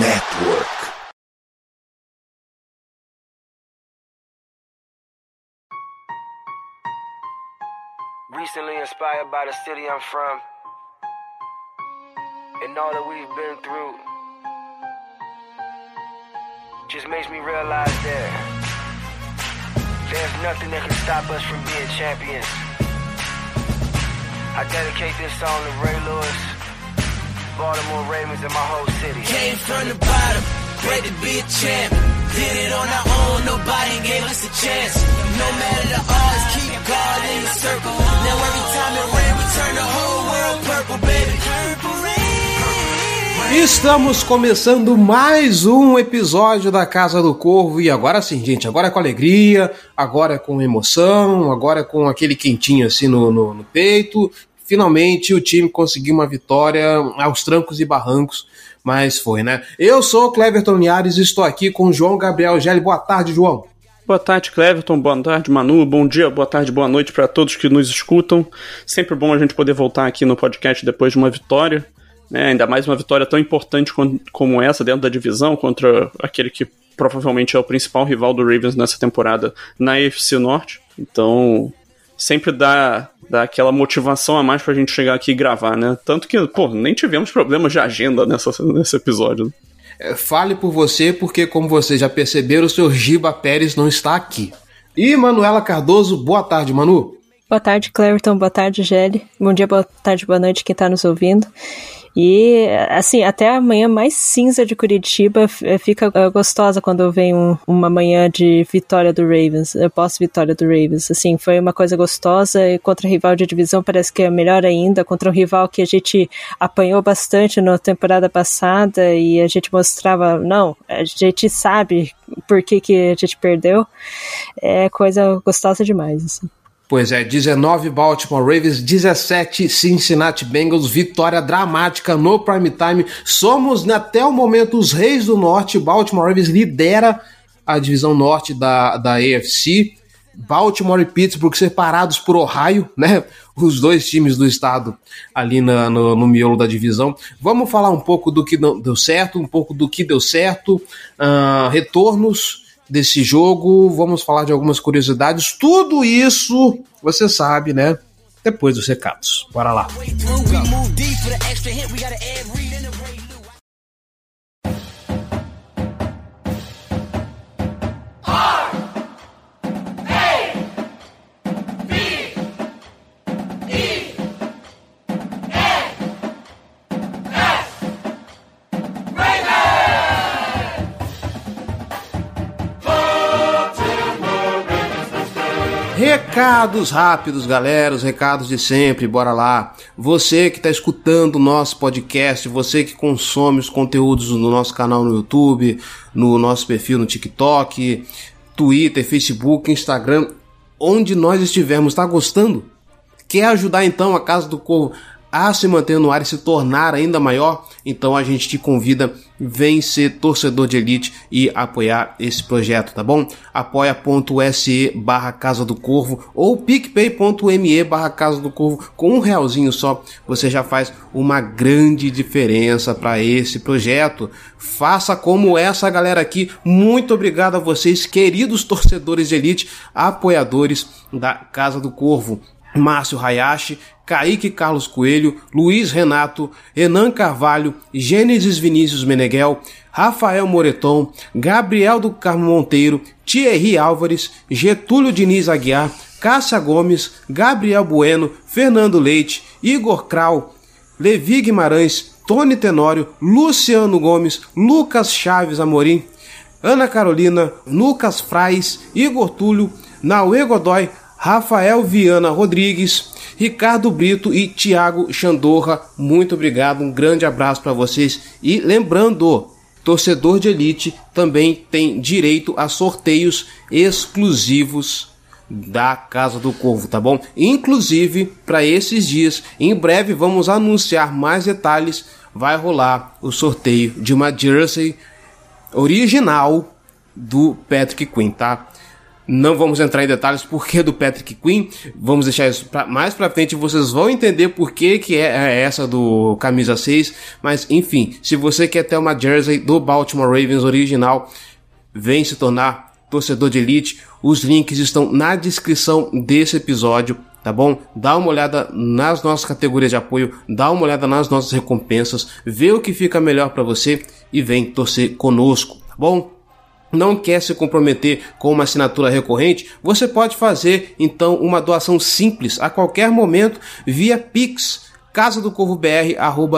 Network. Recently inspired by the city I'm from and all that we've been through just makes me realize that there's nothing that can stop us from being champions. I dedicate this song to Ray Lewis, Baltimore Ravens, and my whole city. Came from the bottom, great to be a champ. Did it on our own, nobody gave us a chance. No matter the odds, keep God in the circle. Now every time it rain, we turn the whole world purple, baby. Purple rain. Estamos começando mais um episódio da Casa do Corvo e agora sim, gente, agora é com alegria, agora é com emoção, agora é com aquele quentinho assim no, no, no peito. Finalmente o time conseguiu uma vitória aos trancos e barrancos, mas foi, né? Eu sou o Cleverton Linhares e estou aqui com o João Gabriel Gelli. Boa tarde, João. Boa tarde, Cleverton. Boa tarde, Manu. Bom dia, boa tarde, boa noite para todos que nos escutam. Sempre bom a gente poder voltar aqui no podcast depois de uma vitória né? Ainda mais uma vitória tão importante como essa dentro da divisão contra aquele que provavelmente é o principal rival do Ravens nessa temporada na AFC Norte. Então, sempre dá, dá aquela motivação a mais pra gente chegar aqui e gravar, né? Tanto que, pô, nem tivemos problemas de agenda nessa, nesse episódio. É, fale por você, porque como vocês já perceberam, o seu Giba Pérez não está aqui. E Manuela Cardoso, boa tarde, Manu. Boa tarde, Cleverton. Boa tarde, Gelli. Bom dia, boa tarde, boa noite, quem está nos ouvindo. E, assim, até a manhã mais cinza de Curitiba eh, fica eh, gostosa quando vem um, uma manhã de vitória do Ravens, eh, pós-vitória do Ravens. Assim, foi uma coisa gostosa e contra rival de divisão parece que é melhor ainda, contra um rival que a gente apanhou bastante na temporada passada e a gente mostrava, não, a gente sabe por que, que a gente perdeu. É coisa gostosa demais, assim. Pois é, 19 Baltimore Ravens, 17 Cincinnati Bengals, vitória dramática no prime time. Somos até o momento os reis do norte. Baltimore Ravens lidera a divisão norte da, da AFC. Baltimore e Pittsburgh separados por Ohio, né? Os dois times do estado ali na, no, no miolo da divisão. Vamos falar um pouco do que deu certo, um pouco do que deu certo, uh, retornos desse jogo, vamos falar de algumas curiosidades, tudo isso você sabe, né? Depois dos recados. Bora lá. Recados rápidos, galera, os recados de sempre, bora lá. Você que está escutando o nosso podcast, você que consome os conteúdos no nosso canal no YouTube, no nosso perfil no TikTok, Twitter, Facebook, Instagram, onde nós estivermos, está gostando? Quer ajudar então a Casa do Corvo a se manter no ar e se tornar ainda maior, então a gente te convida, vem ser torcedor de elite e apoiar esse projeto, tá bom? apoia.se barra Casa do Corvo ou picpay.me barra Casa do Corvo, com um realzinho só, você já faz uma grande diferença para esse projeto. Faça como essa galera aqui. Muito obrigado a vocês, queridos torcedores de elite, apoiadores da Casa do Corvo. Márcio Hayashi, Kaique Carlos Coelho, Luiz Renato, Renan Carvalho, Gênesis Vinícius Meneghel, Rafael Moreton, Gabriel do Carmo Monteiro, Thierry Álvares, Getúlio Diniz Aguiar, Cássia Gomes, Gabriel Bueno, Fernando Leite, Igor Krau, Levi Guimarães, Tony Tenório, Luciano Gomes, Lucas Chaves Amorim, Ana Carolina, Lucas Frais, Igor Túlio, Naue Godoy, Rafael Viana Rodrigues, Ricardo Brito e Tiago Chandorra. Muito obrigado, um grande abraço para vocês. E lembrando, torcedor de elite também tem direito a sorteios exclusivos da Casa do Corvo, tá bom? Inclusive, para esses dias, em breve vamos anunciar mais detalhes. Vai rolar o sorteio de uma jersey original do Patrick Quinn, tá? Não vamos entrar em detalhes por que do Patrick Quinn. Vamos deixar isso pra, mais pra frente. Vocês vão entender por que, que é, é essa do camisa 6. Mas enfim, se você quer ter uma jersey do Baltimore Ravens original, vem se tornar torcedor de elite. Os links estão na descrição desse episódio tá bom? Dá uma olhada nas nossas categorias de apoio, dá uma olhada nas nossas recompensas, vê o que fica melhor para você e vem torcer conosco, tá bom? Não quer se comprometer com uma assinatura recorrente, você pode fazer então uma doação simples a qualquer momento via Pix. Casa do Corvo BR,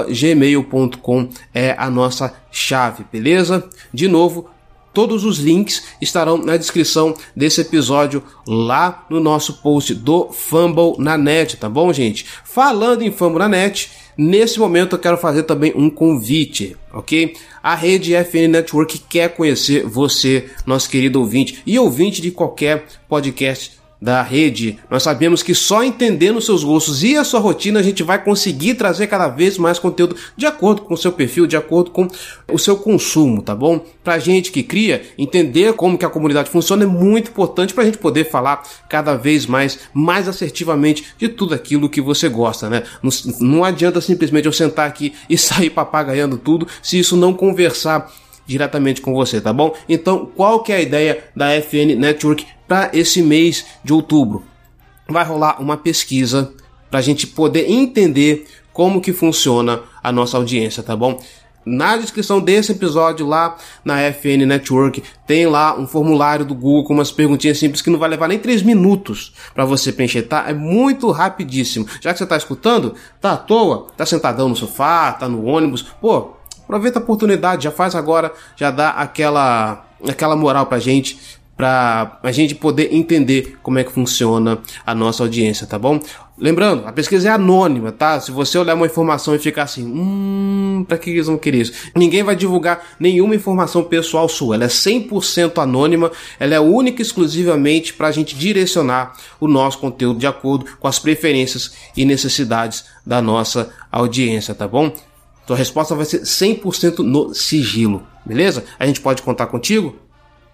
gmail.com é a nossa chave, beleza? De novo, todos os links estarão na descrição desse episódio lá no nosso post do Fumble na net, tá bom, gente? Falando em Fumble na net, Nesse momento eu quero fazer também um convite, ok? A rede FN Network quer conhecer você, nosso querido ouvinte, e ouvinte de qualquer podcast da rede. Nós sabemos que só entendendo seus gostos e a sua rotina a gente vai conseguir trazer cada vez mais conteúdo de acordo com o seu perfil, de acordo com o seu consumo, tá bom? Pra gente que cria, entender como que a comunidade funciona é muito importante pra gente poder falar cada vez mais, mais assertivamente de tudo aquilo que você gosta, né? Não, não adianta simplesmente eu sentar aqui e sair papagaiando tudo se isso não conversar diretamente com você, tá bom? Então, qual que é a ideia da FN Network para esse mês de outubro? Vai rolar uma pesquisa para a gente poder entender como que funciona a nossa audiência, tá bom? Na descrição desse episódio lá na FN Network tem lá um formulário do Google com umas perguntinhas simples que não vai levar nem 3 minutos para você preencher, tá? É muito rapidíssimo. Já que você tá escutando, tá à toa, tá sentadão no sofá, tá no ônibus, pô, Aproveita a oportunidade, já faz agora, já dá aquela, aquela moral pra gente, pra a gente poder entender como é que funciona a nossa audiência, tá bom? Lembrando, a pesquisa é anônima, tá? Se você olhar uma informação e ficar assim, hum, pra que eles vão querer isso? Ninguém vai divulgar nenhuma informação pessoal sua, ela é 100% anônima, ela é única e exclusivamente pra gente direcionar o nosso conteúdo de acordo com as preferências e necessidades da nossa audiência, tá bom? Tua resposta vai ser 100% no sigilo, beleza? A gente pode contar contigo?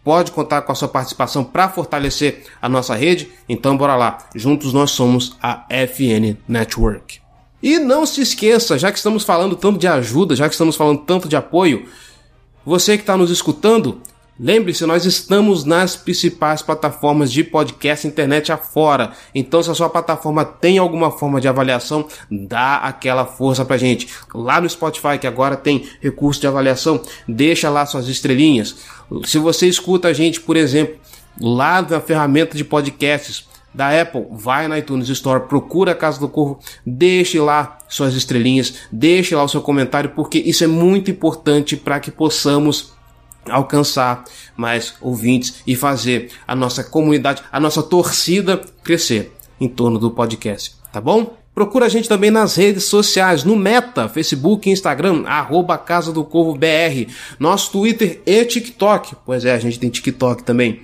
Pode contar com a sua participação para fortalecer a nossa rede? Então bora lá, juntos nós somos a FN Network. E não se esqueça, já que estamos falando tanto de ajuda, já que estamos falando tanto de apoio, você que está nos escutando, Lembre-se, nós estamos nas principais plataformas de podcast internet afora. Então, se a sua plataforma tem alguma forma de avaliação, dá aquela força pra gente. Lá no Spotify, que agora tem recurso de avaliação, deixa lá suas estrelinhas. Se você escuta a gente, por exemplo, lá na ferramenta de podcasts, da Apple, vai na iTunes Store, procura a Casa do Corvo, deixe lá suas estrelinhas, deixe lá o seu comentário, porque isso é muito importante para que possamos alcançar mais ouvintes e fazer a nossa comunidade, a nossa torcida crescer em torno do podcast, tá bom? Procura a gente também nas redes sociais, no Meta, Facebook Instagram, arroba Casa do Corvo BR, nosso Twitter e TikTok. Pois é, a gente tem TikTok também.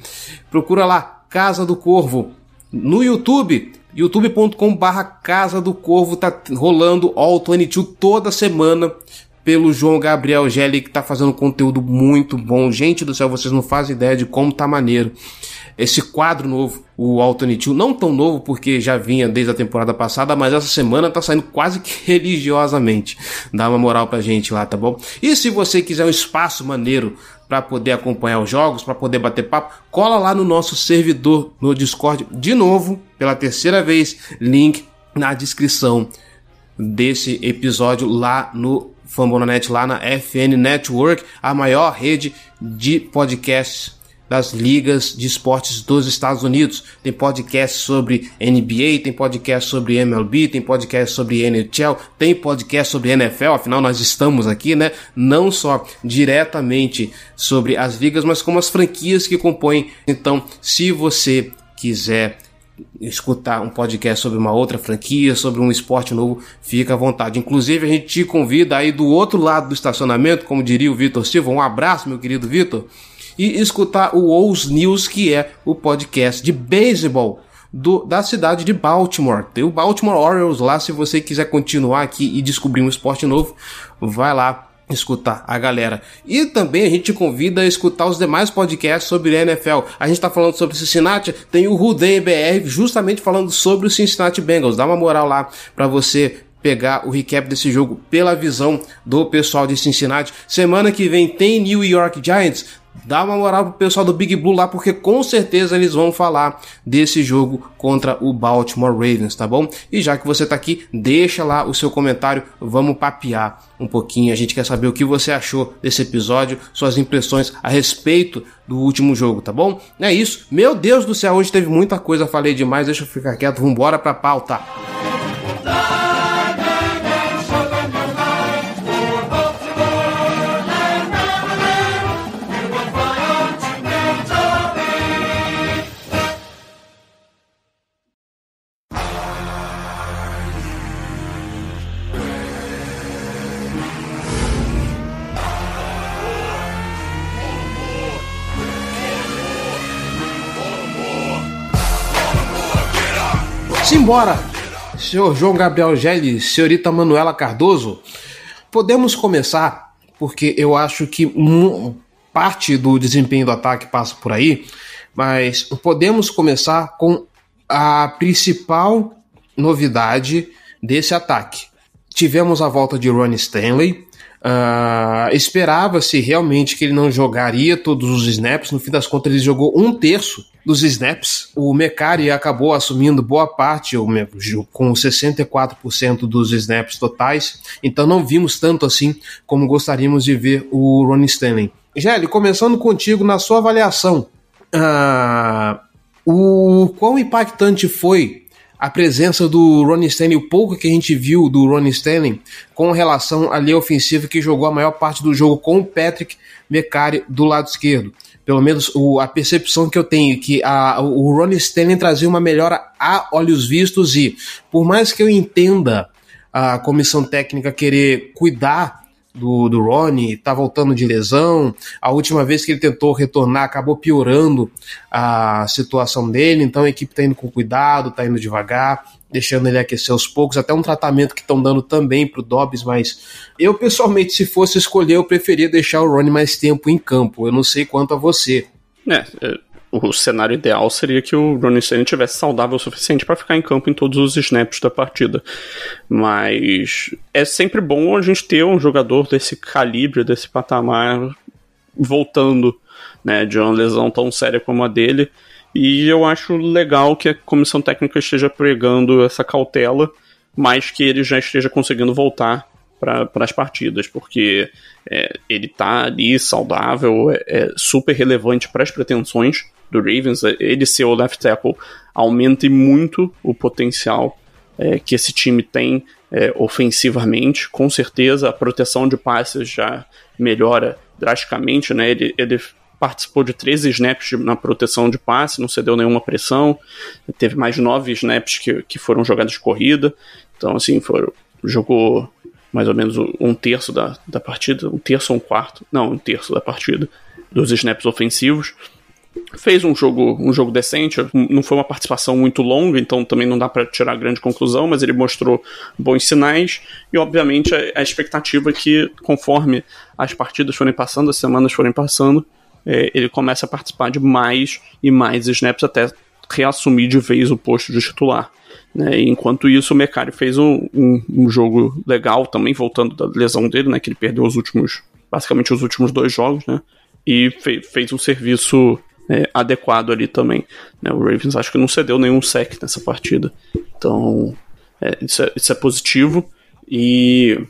Procura lá, Casa do Corvo. No YouTube, youtube.com barra Casa do Corvo, tá rolando All 22 toda semana pelo João Gabriel Gelli, que tá fazendo conteúdo muito bom. Gente do céu, vocês não fazem ideia de como tá maneiro. Esse quadro novo, o Alternate não tão novo porque já vinha desde a temporada passada, mas essa semana tá saindo quase que religiosamente. Dá uma moral pra gente lá, tá bom? E se você quiser um espaço maneiro para poder acompanhar os jogos, para poder bater papo, cola lá no nosso servidor no Discord de novo, pela terceira vez, link na descrição desse episódio lá no Fambonanet lá na FN Network, a maior rede de podcasts das ligas de esportes dos Estados Unidos. Tem podcast sobre NBA, tem podcast sobre MLB, tem podcast sobre NHL, tem podcast sobre NFL, afinal nós estamos aqui, né? Não só diretamente sobre as ligas, mas como as franquias que compõem. Então, se você quiser escutar um podcast sobre uma outra franquia, sobre um esporte novo, fica à vontade. Inclusive, a gente te convida aí do outro lado do estacionamento, como diria o Vitor Silva, um abraço, meu querido Vitor, e escutar o Ous News, que é o podcast de beisebol do, da cidade de Baltimore. Tem o Baltimore Orioles lá, se você quiser continuar aqui e descobrir um esporte novo, vai lá escutar a galera. E também a gente convida a escutar os demais podcasts sobre a NFL. A gente tá falando sobre Cincinnati, tem o Rudem BR justamente falando sobre o Cincinnati Bengals. Dá uma moral lá para você pegar o recap desse jogo pela visão do pessoal de Cincinnati. Semana que vem tem New York Giants. Dá uma moral pro pessoal do Big Blue lá, porque com certeza eles vão falar desse jogo contra o Baltimore Ravens, tá bom? E já que você tá aqui, deixa lá o seu comentário, vamos papear um pouquinho. A gente quer saber o que você achou desse episódio, suas impressões a respeito do último jogo, tá bom? É isso. Meu Deus do céu, hoje teve muita coisa, falei demais, deixa eu ficar quieto, vambora pra pauta. Simbora! Senhor João Gabriel Gelli, senhorita Manuela Cardoso, podemos começar, porque eu acho que parte do desempenho do ataque passa por aí, mas podemos começar com a principal novidade desse ataque. Tivemos a volta de Ronnie Stanley, Uh, Esperava-se realmente que ele não jogaria todos os snaps. No fim das contas, ele jogou um terço dos snaps. O Mecari acabou assumindo boa parte, com 64% dos snaps totais. Então não vimos tanto assim como gostaríamos de ver o Ronnie Stanley. Gelli, começando contigo na sua avaliação, uh, o quão impactante foi a presença do Ronnie Stanley, o pouco que a gente viu do Ronnie Stanley com relação à linha ofensiva que jogou a maior parte do jogo com o Patrick Mecari do lado esquerdo. Pelo menos o, a percepção que eu tenho é que a, o Ronnie Stanley trazia uma melhora a olhos vistos e por mais que eu entenda a comissão técnica querer cuidar do, do Ronnie, tá voltando de lesão. A última vez que ele tentou retornar acabou piorando a situação dele, então a equipe tá indo com cuidado, tá indo devagar, deixando ele aquecer aos poucos, até um tratamento que estão dando também pro Dobbs, mas eu pessoalmente, se fosse escolher, eu preferia deixar o Ronnie mais tempo em campo. Eu não sei quanto a você. É, é o cenário ideal seria que o Ronnie Stanley tivesse saudável o suficiente para ficar em campo em todos os snaps da partida. Mas é sempre bom a gente ter um jogador desse calibre, desse patamar, voltando né, de uma lesão tão séria como a dele. E eu acho legal que a comissão técnica esteja pregando essa cautela, mas que ele já esteja conseguindo voltar para as partidas, porque é, ele está ali saudável, é, é super relevante para as pretensões do Ravens, é, ele ser o left tackle aumente muito o potencial é, que esse time tem é, ofensivamente. Com certeza a proteção de passes já melhora drasticamente, né? Ele, ele participou de 13 snaps de, na proteção de passe, não cedeu nenhuma pressão, teve mais 9 snaps que, que foram jogadas de corrida, então assim, jogou mais ou menos um terço da, da partida, um terço ou um quarto, não, um terço da partida dos snaps ofensivos. Fez um jogo, um jogo decente, não foi uma participação muito longa, então também não dá para tirar grande conclusão, mas ele mostrou bons sinais e obviamente a, a expectativa é que conforme as partidas forem passando, as semanas forem passando, é, ele começa a participar de mais e mais snaps até reassumir de vez o posto de titular. Né? Enquanto isso, o Mercari fez um, um, um, jogo legal também, voltando da lesão dele, né? que ele perdeu os últimos, basicamente os últimos dois jogos, né? e fe fez um serviço é, adequado ali também. Né? O Ravens acho que não cedeu nenhum sec nessa partida. Então, é, isso, é, isso é positivo. E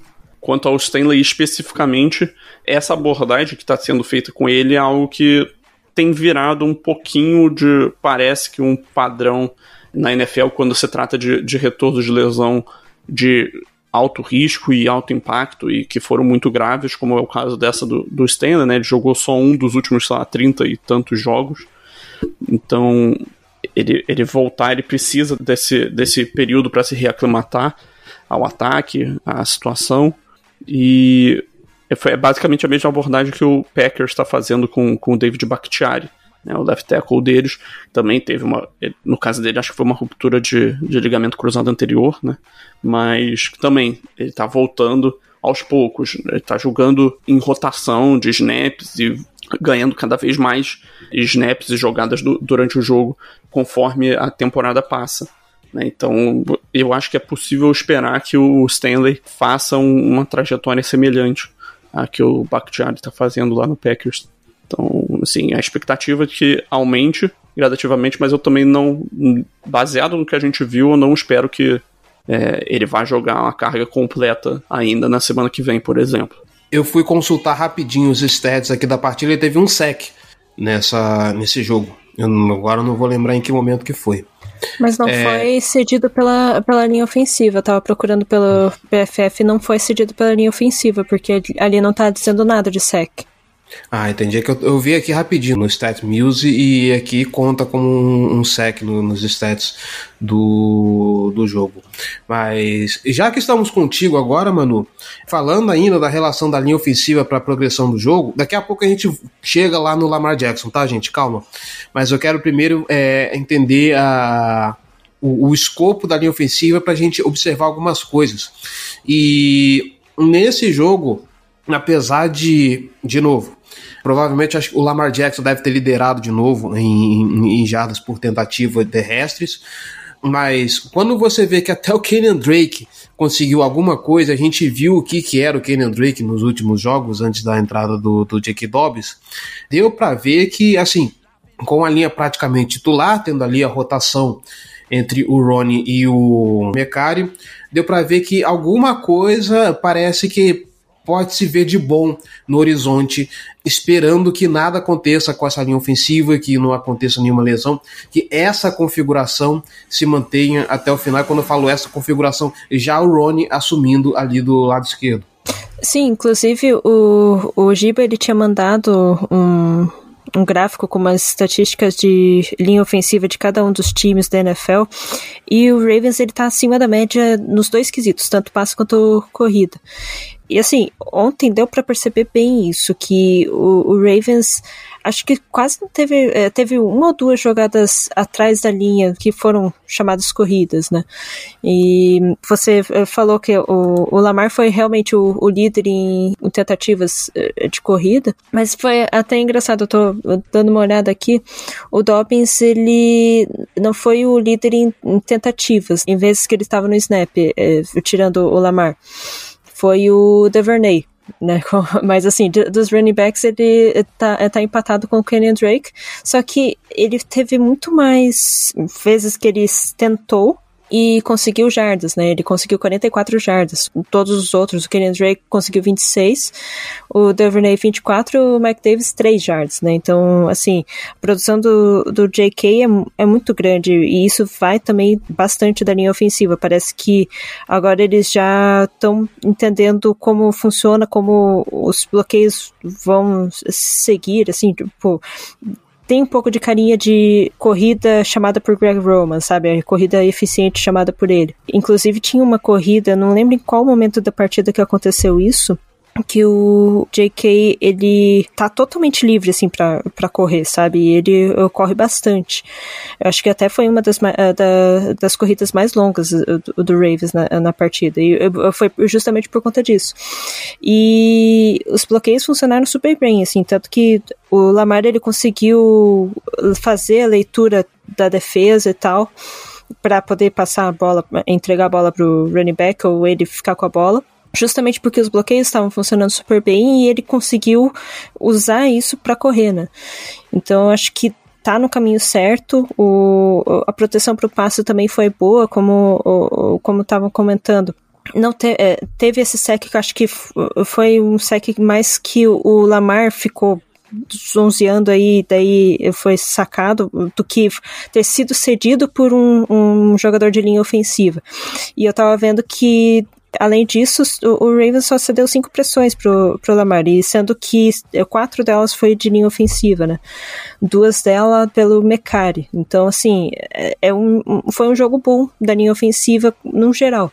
quanto ao Stanley especificamente, essa abordagem que está sendo feita com ele é algo que tem virado um pouquinho de. parece que um padrão na NFL quando se trata de, de retorno de lesão de alto risco e alto impacto e que foram muito graves, como é o caso dessa do, do Stanley, né? Ele jogou só um dos últimos, sei lá, 30 e tantos jogos. Então, ele, ele voltar, ele precisa desse, desse período para se reaclimatar ao ataque, à situação. E é basicamente a mesma abordagem que o Packers está fazendo com, com o David Bakhtiari né, o left tackle deles também teve uma. No caso dele, acho que foi uma ruptura de, de ligamento cruzado anterior, né? Mas também ele tá voltando aos poucos. Ele tá jogando em rotação de snaps e ganhando cada vez mais snaps e jogadas do, durante o jogo conforme a temporada passa. Né? Então, eu acho que é possível esperar que o Stanley faça um, uma trajetória semelhante à que o Bakhtiari está fazendo lá no Packers. Então, assim, a expectativa é que aumente gradativamente, mas eu também não, baseado no que a gente viu, eu não espero que é, ele vá jogar uma carga completa ainda na semana que vem, por exemplo. Eu fui consultar rapidinho os stats aqui da partida e teve um sec nessa, nesse jogo. Eu agora não vou lembrar em que momento que foi. Mas não é... foi cedido pela, pela linha ofensiva. Eu tava procurando pelo PFF não foi cedido pela linha ofensiva, porque ali não tá dizendo nada de sec. Ah, entendi. É que eu, eu, vi aqui rapidinho no Stat Muse e aqui conta como um, um sec no, nos stats do, do jogo. Mas já que estamos contigo agora, Manu, falando ainda da relação da linha ofensiva para a progressão do jogo, daqui a pouco a gente chega lá no Lamar Jackson, tá, gente? Calma. Mas eu quero primeiro é, entender a, o, o escopo da linha ofensiva para a gente observar algumas coisas. E nesse jogo apesar de, de novo, provavelmente acho que o Lamar Jackson deve ter liderado de novo em, em, em jardas por tentativa terrestres, mas quando você vê que até o Kenyan Drake conseguiu alguma coisa, a gente viu o que, que era o Kenyan Drake nos últimos jogos, antes da entrada do, do Jake Dobbs, deu para ver que, assim, com a linha praticamente titular, tendo ali a rotação entre o Ronnie e o Mecari, deu para ver que alguma coisa parece que pode se ver de bom no horizonte, esperando que nada aconteça com essa linha ofensiva, que não aconteça nenhuma lesão, que essa configuração se mantenha até o final. Quando eu falo essa configuração, já o Rony assumindo ali do lado esquerdo. Sim, inclusive o, o Giba ele tinha mandado um, um gráfico com umas estatísticas de linha ofensiva de cada um dos times da NFL. E o Ravens ele tá acima da média nos dois quesitos, tanto passe quanto corrida. E assim, ontem deu para perceber bem isso, que o, o, Ravens acho que quase teve, é, teve uma ou duas jogadas atrás da linha que foram chamadas corridas, né? E você é, falou que o, o Lamar foi realmente o, o líder em, em, tentativas é, de corrida, mas foi até engraçado, eu tô dando uma olhada aqui, o Dobbins, ele não foi o líder em, em tentativas, em vezes que ele estava no snap, é, tirando o Lamar foi o Devernay. Né? Mas assim, dos running backs ele tá, tá empatado com o Kenyon Drake, só que ele teve muito mais vezes que ele tentou e conseguiu jardas, né? Ele conseguiu 44 jardas. Todos os outros, o Kenyon Drake conseguiu 26, o Duvernay 24, o Mike Davis 3 jardas, né? Então, assim, a produção do, do JK é, é muito grande e isso vai também bastante da linha ofensiva. Parece que agora eles já estão entendendo como funciona, como os bloqueios vão seguir, assim, tipo, tem um pouco de carinha de corrida chamada por Greg Roman, sabe? A corrida eficiente chamada por ele. Inclusive tinha uma corrida, não lembro em qual momento da partida que aconteceu isso, que o JK ele tá totalmente livre assim para correr, sabe? ele corre bastante. Eu acho que até foi uma das, eh, da, das corridas mais longas eh, do, do Ravens na, na partida. E foi justamente por conta disso. E os bloqueios funcionaram super bem, assim, tanto que o Lamar ele conseguiu fazer a leitura da defesa e tal para poder passar a bola, entregar a bola pro running back ou ele ficar com a bola justamente porque os bloqueios estavam funcionando super bem e ele conseguiu usar isso para correr, né? Então acho que tá no caminho certo. O, a proteção para o passo também foi boa, como como estavam comentando. Não te, é, teve esse sec que acho que foi um sec mais que o, o Lamar ficou zonzeando aí, daí foi sacado do que ter sido cedido por um, um jogador de linha ofensiva. E eu tava vendo que além disso, o, Ravens só cedeu cinco pressões pro, pro Lamar, e sendo que quatro delas foi de linha ofensiva, né? Duas delas pelo Mecari. Então, assim, é, é um, foi um jogo bom da linha ofensiva no geral,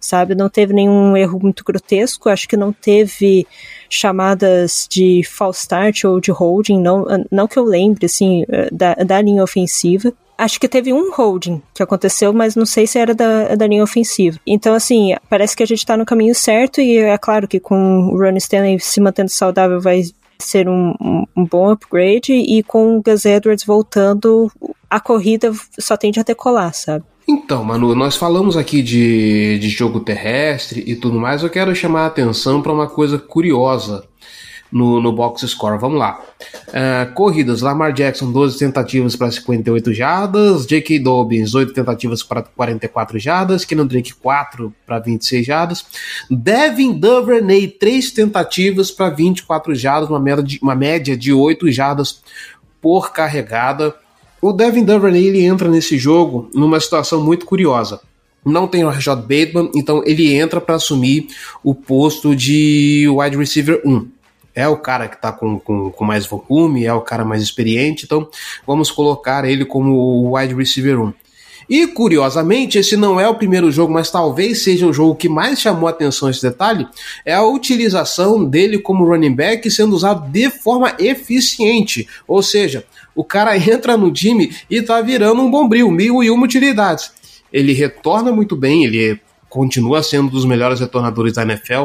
sabe? Não teve nenhum erro muito grotesco, acho que não teve chamadas de false start ou de holding, não, não que eu lembre, assim, da, da linha ofensiva. Acho que teve um holding que aconteceu, mas não sei se era da, da linha ofensiva. Então, assim, parece que a gente tá no caminho certo e é claro que com o Ron Stanley se mantendo saudável vai ser um, um, um bom upgrade e com o Gus Edwards voltando, a corrida só tende a decolar, sabe? Então, Manu, nós falamos aqui de, de jogo terrestre e tudo mais. Eu quero chamar a atenção para uma coisa curiosa no, no box score. Vamos lá. Uh, corridas: Lamar Jackson, 12 tentativas para 58 jardas. J.K. Dobbins, 8 tentativas para 44 jardas. Kenan Drake, 4 para 26 jardas. Devin Duvernay, 3 tentativas para 24 jardas, uma média, de, uma média de 8 jardas por carregada. O Devin Duvernay ele entra nesse jogo numa situação muito curiosa. Não tem o Rashad Bateman, então ele entra para assumir o posto de wide receiver 1 é o cara que está com, com, com, mais volume, é o cara mais experiente, então vamos colocar ele como o wide receiver 1. E curiosamente, esse não é o primeiro jogo, mas talvez seja o jogo que mais chamou atenção esse detalhe, é a utilização dele como running back sendo usado de forma eficiente. Ou seja, o cara entra no time e tá virando um bombril, mil e uma utilidades. Ele retorna muito bem, ele continua sendo um dos melhores retornadores da NFL,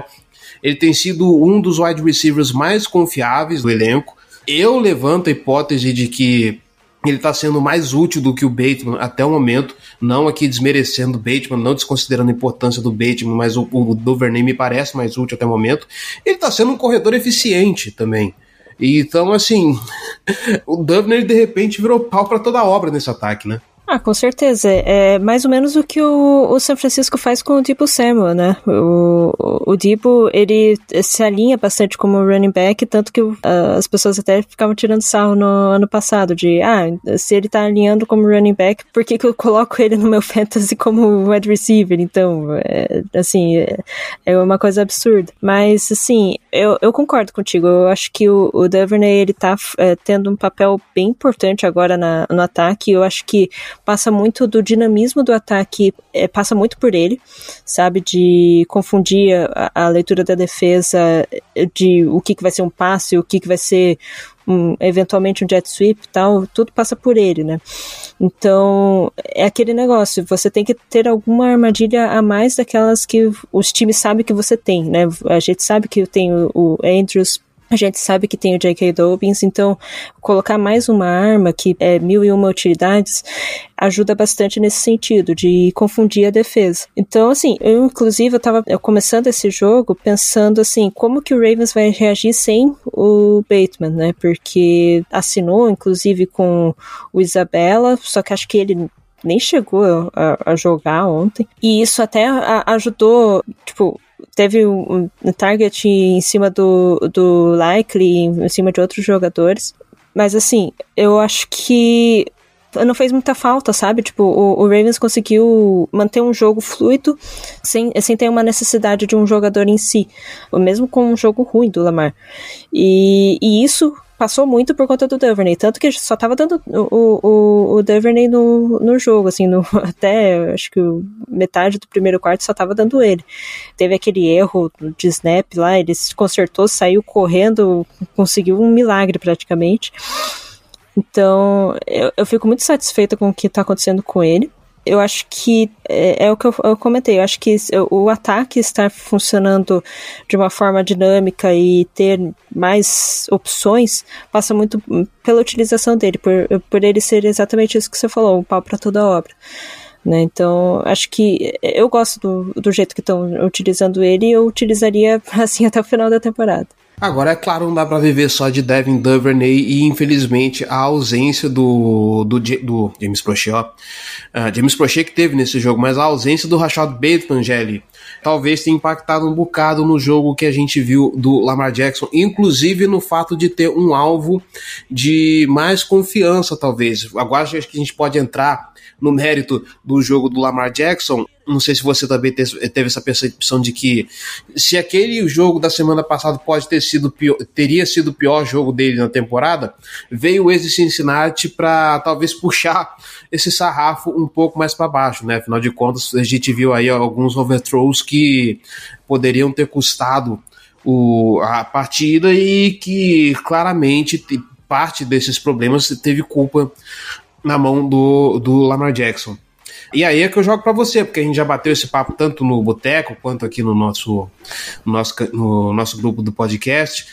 ele tem sido um dos wide receivers mais confiáveis do elenco. Eu levanto a hipótese de que ele está sendo mais útil do que o Bateman até o momento, não aqui desmerecendo o Bateman, não desconsiderando a importância do Bateman, mas o, o Duvernay me parece mais útil até o momento. Ele está sendo um corredor eficiente também. Então, assim, o Duvernay de repente virou pau para toda a obra nesse ataque, né? Ah, com certeza. É mais ou menos o que o, o São Francisco faz com o Debo Samuel, né? O, o, o ele se alinha bastante como running back, tanto que uh, as pessoas até ficavam tirando sarro no ano passado, de, ah, se ele tá alinhando como running back, por que que eu coloco ele no meu fantasy como wide receiver? Então, é, assim, é, é, uma coisa absurda. Mas, assim, eu, eu concordo contigo. Eu acho que o, o Duvernay, ele tá é, tendo um papel bem importante agora na, no ataque. Eu acho que passa muito do dinamismo do ataque, é, passa muito por ele, sabe? De confundir a, a, leitura da defesa de o que, que vai ser um passe, o que, que vai ser um, eventualmente um jet sweep tal, tudo passa por ele, né? Então, é aquele negócio, você tem que ter alguma armadilha a mais daquelas que os times sabem que você tem, né? A gente sabe que tem o, o Andrews a gente sabe que tem o J.K. Dobbins, então colocar mais uma arma que é mil e uma utilidades ajuda bastante nesse sentido, de confundir a defesa. Então, assim, eu inclusive eu tava começando esse jogo pensando assim, como que o Ravens vai reagir sem o Bateman, né? Porque assinou, inclusive, com o Isabella, só que acho que ele nem chegou a, a jogar ontem. E isso até ajudou, tipo, teve um, um target em cima do, do Likely, em cima de outros jogadores. Mas assim, eu acho que não fez muita falta, sabe? Tipo, o, o, Ravens conseguiu manter um jogo fluido sem, sem ter uma necessidade de um jogador em si, mesmo com um jogo ruim do Lamar. E, e isso passou muito por conta do Duvernay, tanto que só tava dando o, o, o Duvernay no, no jogo, assim, no, até acho que metade do primeiro quarto só tava dando ele. Teve aquele erro de snap lá, ele se consertou, saiu correndo, conseguiu um milagre praticamente. Então, eu, eu fico muito satisfeita com o que tá acontecendo com ele eu acho que é, é o que eu, eu, comentei. Eu acho que o ataque estar funcionando de uma forma dinâmica e ter mais opções passa muito pela utilização dele, por, por ele ser exatamente isso que você falou, um pau para toda obra. Né? Então, acho que eu gosto do, do jeito que estão utilizando ele e eu utilizaria assim até o final da temporada. Agora, é claro, não dá para viver só de Devin Duvernay e, infelizmente, a ausência do, do, do James Prochet. Uh, James Prochet que teve nesse jogo, mas a ausência do Rashad Bateman, Gelli, talvez tenha impactado um bocado no jogo que a gente viu do Lamar Jackson, inclusive no fato de ter um alvo de mais confiança, talvez. Agora acho que a gente pode entrar no mérito do jogo do Lamar Jackson, não sei se você também teve essa percepção de que se aquele jogo da semana passada pode ter sido pior, teria sido o pior jogo dele na temporada, veio esse Cincinnati para talvez puxar esse sarrafo um pouco mais para baixo, né? Afinal de contas, a gente viu aí alguns overthrows que poderiam ter custado o, a partida e que claramente parte desses problemas teve culpa na mão do, do Lamar Jackson. E aí é que eu jogo para você, porque a gente já bateu esse papo tanto no Boteco quanto aqui no nosso, no nosso, no nosso grupo do podcast.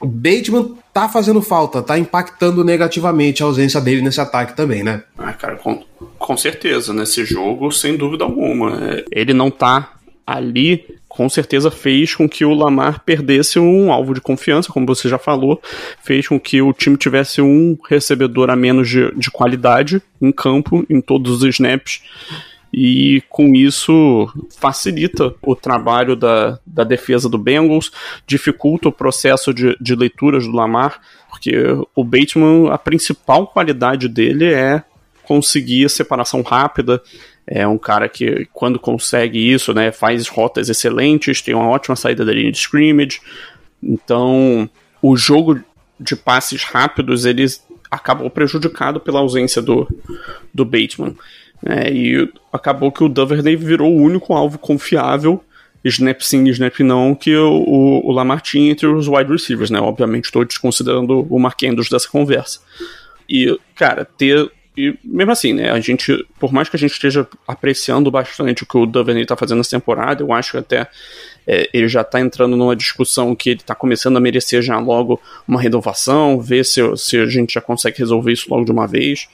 O Bateman tá fazendo falta, tá impactando negativamente a ausência dele nesse ataque também, né? Ah, cara, com, com certeza, nesse jogo, sem dúvida alguma. É, ele não tá ali, com certeza fez com que o Lamar perdesse um alvo de confiança, como você já falou, fez com que o time tivesse um recebedor a menos de, de qualidade em campo, em todos os snaps e com isso facilita o trabalho da, da defesa do Bengals, dificulta o processo de, de leituras do Lamar, porque o Bateman, a principal qualidade dele é conseguir a separação rápida, é um cara que, quando consegue isso, né, faz rotas excelentes, tem uma ótima saída da linha de scrimmage. Então, o jogo de passes rápidos, ele acabou prejudicado pela ausência do, do Bateman. É, e acabou que o Duvernay virou o único alvo confiável, snap sim, snap não, que o, o, o Lamar tinha entre os wide receivers, né? Obviamente estou desconsiderando o Mark Andrews dessa conversa. E, cara, ter e mesmo assim, né, a gente, por mais que a gente esteja apreciando bastante o que o Duvernay está fazendo nessa temporada, eu acho que até é, ele já está entrando numa discussão que ele está começando a merecer já logo uma renovação, ver se, se a gente já consegue resolver isso logo de uma vez.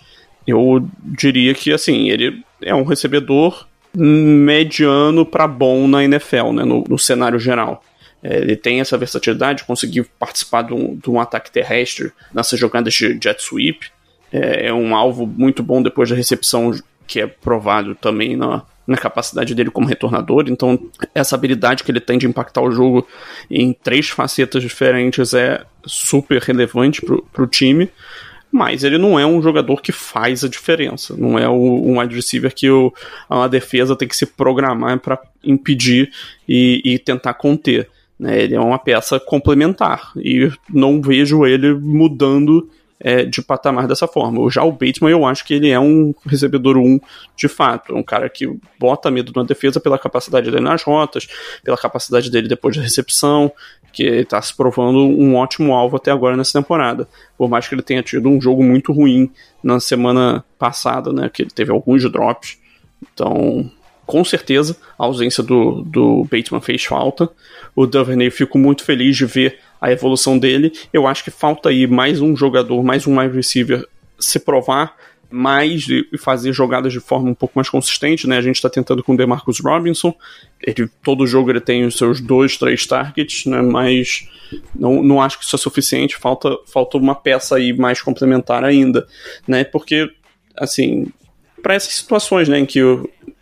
Eu diria que, assim, ele é um recebedor mediano para bom na NFL, né, no, no cenário geral. É, ele tem essa versatilidade, conseguir participar de um, de um ataque terrestre nessas jogadas de jet sweep. É, é, um alvo muito bom depois da recepção, que é provado também na, na capacidade dele como retornador. Então, essa habilidade que ele tem de impactar o jogo em três facetas diferentes é super relevante para o time mas ele não é um jogador que faz a diferença. Não é o, um wide receiver que o, a defesa tem que se programar para impedir e, e, tentar conter. Né? Ele é uma peça complementar e não vejo ele mudando é, de patamar dessa forma. Já o Bateman, eu acho que ele é um recebedor 1 de fato. É um cara que bota medo na defesa pela capacidade dele nas rotas, pela capacidade dele depois da recepção, que está se provando um ótimo alvo até agora nessa temporada. Por mais que ele tenha tido um jogo muito ruim na semana passada, né? Que ele teve alguns drops. Então, com certeza, a ausência do, do Bateman fez falta. O Duvernay, fico muito feliz de ver a evolução dele. Eu acho que falta aí mais um jogador, mais um wide receiver se provar mais e fazer jogadas de forma um pouco mais consistente, né? A gente está tentando com o DeMarcus Robinson. Ele, todo jogo ele tem os seus dois, três targets, né? Mas não, não acho que isso é suficiente. Falta, falta uma peça aí mais complementar ainda, né? Porque, assim, para essas situações, né, em que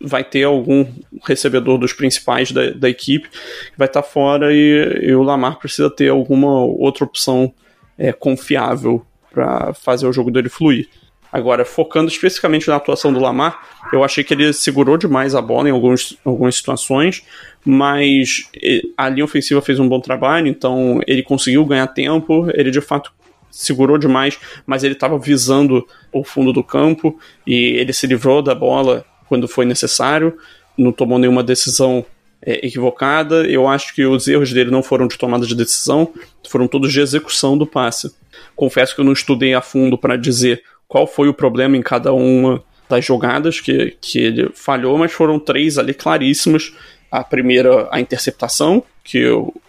vai ter algum recebedor dos principais da, da equipe que vai estar tá fora e, e, o Lamar precisa ter alguma outra opção é, confiável para fazer o jogo dele fluir. Agora, focando especificamente na atuação do Lamar, eu achei que ele segurou demais a bola em alguns, algumas situações, mas a linha ofensiva fez um bom trabalho, então ele conseguiu ganhar tempo, ele de fato segurou demais, mas ele estava visando o fundo do campo e ele se livrou da bola quando foi necessário, não tomou nenhuma decisão é, equivocada. Eu acho que os erros dele não foram de tomada de decisão, foram todos de execução do passe. Confesso que eu não estudei a fundo para dizer qual foi o problema em cada uma das jogadas que, que ele falhou, mas foram três ali claríssimas. A primeira, a interceptação, que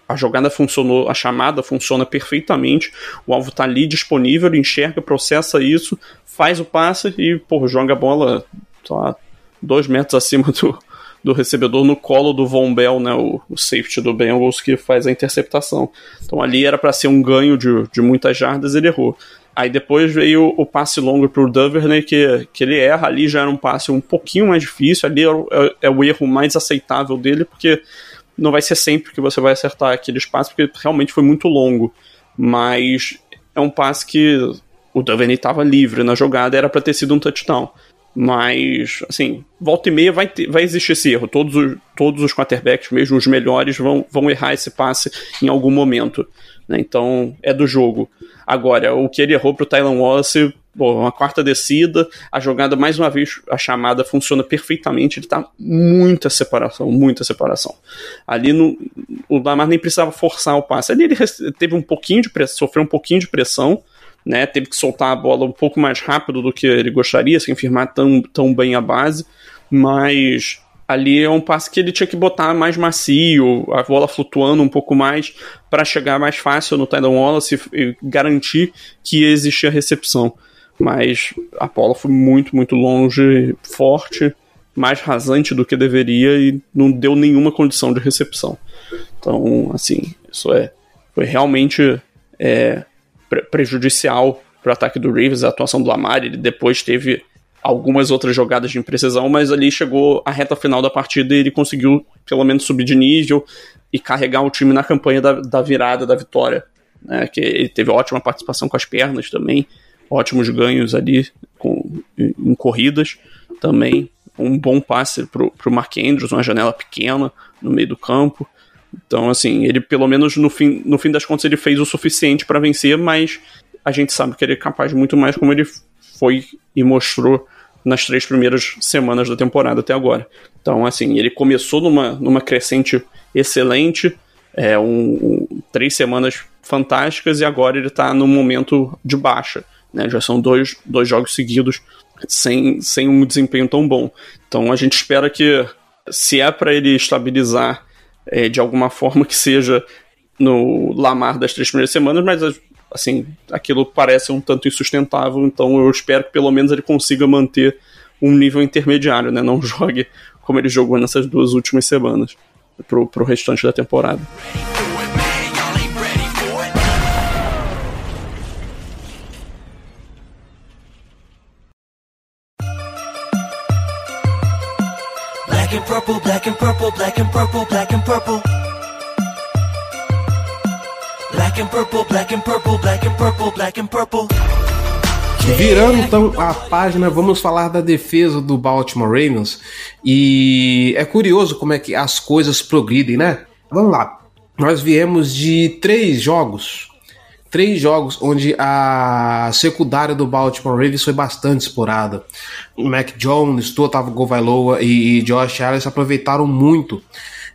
a jogada funcionou, a chamada funciona perfeitamente, o alvo está ali disponível, enxerga, processa isso, faz o passe e, pô, joga a bola lá, dois metros acima do, do recebedor no colo do Von Bell, né, o, o safety do Bengals que faz a interceptação. Então ali era para ser um ganho de, de muitas jardas, ele errou. Aí depois veio o passe longo pro Duvernay, que, que ele erra ali, já era um passe um pouquinho mais difícil, ali é, é, é, o erro mais aceitável dele, porque não vai ser sempre que você vai acertar aquele espaço, porque realmente foi muito longo. Mas é um passe que o Duvernay estava livre na jogada, era para ter sido um touchdown. Mas, assim, volta e meia vai, ter, vai existir esse erro. Todos os, todos os quarterbacks, mesmo os melhores, vão, vão errar esse passe em algum momento. Né? Então, é do jogo. Agora, o que ele errou pro Tylan Wallace, pô, uma quarta descida, a jogada, mais uma vez, a chamada funciona perfeitamente, ele tá muita separação, muita separação. Ali no, o Lamar nem precisava forçar o passe. Ali ele teve um pouquinho de pressão, sofreu um pouquinho de pressão, né? Teve que soltar a bola um pouco mais rápido do que ele gostaria, sem firmar tão, tão bem a base, mas ali é um passe que ele tinha que botar mais macio, a bola flutuando um pouco mais para chegar mais fácil no Tyron Wallace e garantir que existia recepção. Mas a bola foi muito, muito longe, forte, mais rasante do que deveria e não deu nenhuma condição de recepção. Então, assim, isso é foi realmente é, pre prejudicial para o ataque do Ravens, a atuação do Lamar. Ele depois teve algumas outras jogadas de imprecisão, mas ali chegou a reta final da partida e ele conseguiu pelo menos subir de nível e carregar o time na campanha da, da virada, da vitória. Né, que ele teve ótima participação com as pernas também, ótimos ganhos ali com, em corridas também um bom passe pro, pro Mark Andrews, uma janela pequena no meio do campo. Então, assim, ele pelo menos no fim, no fim das contas ele fez o suficiente para vencer, mas a gente sabe que ele é capaz de muito mais como ele foi e mostrou nas três primeiras semanas da temporada até agora. Então, assim, ele começou numa, numa crescente excelente, é, um, um, três semanas fantásticas e agora ele está no momento de baixa. Né? Já são dois, dois jogos seguidos sem, sem um desempenho tão bom. Então a gente espera que, se é para ele estabilizar é, de alguma forma que seja no Lamar das três primeiras semanas, mas assim, aquilo parece um tanto insustentável, então eu espero que pelo menos ele consiga manter um nível intermediário, né? Não jogue como ele jogou nessas duas últimas semanas pro, pro restante da temporada. Purple, black and purple, black and purple, black and purple. Black and purple, black and purple, black and purple, black and purple. Virando então a página, vamos falar da defesa do Baltimore Ravens. E é curioso como é que as coisas progridem, né? Vamos lá. Nós viemos de três jogos três jogos onde a secundária do Baltimore Ravens foi bastante explorada. Mac Jones, Tua Tagovailoa e, Josh Allen aproveitaram muito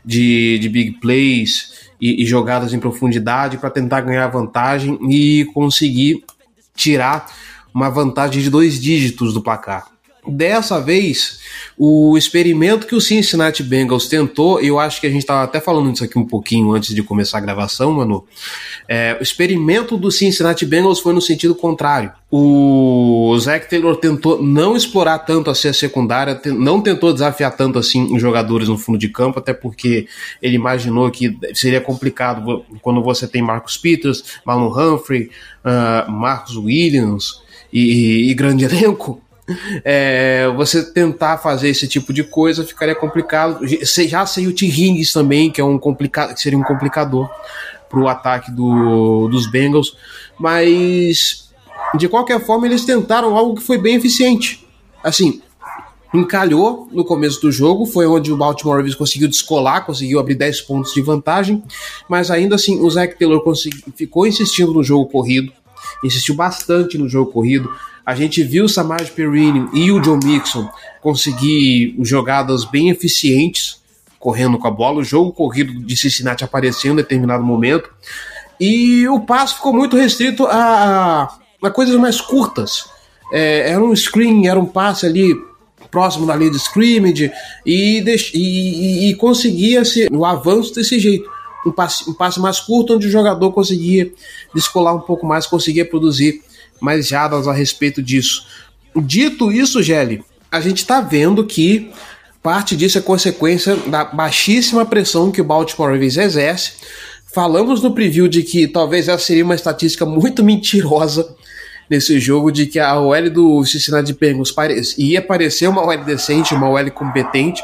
de, de big plays e, e jogadas em profundidade para tentar ganhar vantagem e conseguir tirar uma vantagem de dois dígitos do placar. Dessa vez, o experimento que o Cincinnati Bengals tentou, eu acho que a gente estava até falando disso aqui um pouquinho antes de começar a gravação, mano. É, o experimento do Cincinnati Bengals foi no sentido contrário. O Zach Taylor tentou não explorar tanto assim a secundária, não tentou desafiar tanto assim os jogadores no fundo de campo, até porque ele imaginou que seria complicado quando você tem Marcus Peters, Marlon Humphrey, uh, Marcus Williams e, e grande elenco é, você tentar fazer esse tipo de coisa ficaria complicado. Já sei o T. Higgins também, que é um complicado, que seria um complicador para o ataque do, dos Bengals, mas de qualquer forma eles tentaram algo que foi bem eficiente. Assim, encalhou no começo do jogo, foi onde o Baltimore Ravens conseguiu descolar, conseguiu abrir 10 pontos de vantagem, mas ainda assim o Zach Taylor consegui, ficou insistindo no jogo corrido, insistiu bastante no jogo corrido, a gente viu o Samaj Perrini e o Joe Mixon conseguir jogadas bem eficientes correndo com a bola, o jogo corrido de Cincinnati apareceu em determinado momento, e o passo ficou muito restrito a, a coisas mais curtas. É, era um screen, era um passe ali próximo da linha de scrimmage e, e, e conseguia-se o avanço desse jeito. Um passe, um passe mais curto, onde o jogador conseguia descolar um pouco mais, conseguia produzir mais jadas a respeito disso. Dito isso, Gelli, a gente está vendo que parte disso é consequência da baixíssima pressão que o Baltimore Ravens exerce. Falamos no preview de que talvez essa seria uma estatística muito mentirosa nesse jogo, de que a OL do Cincinnati Bengals ia parecer uma OL decente, uma OL competente,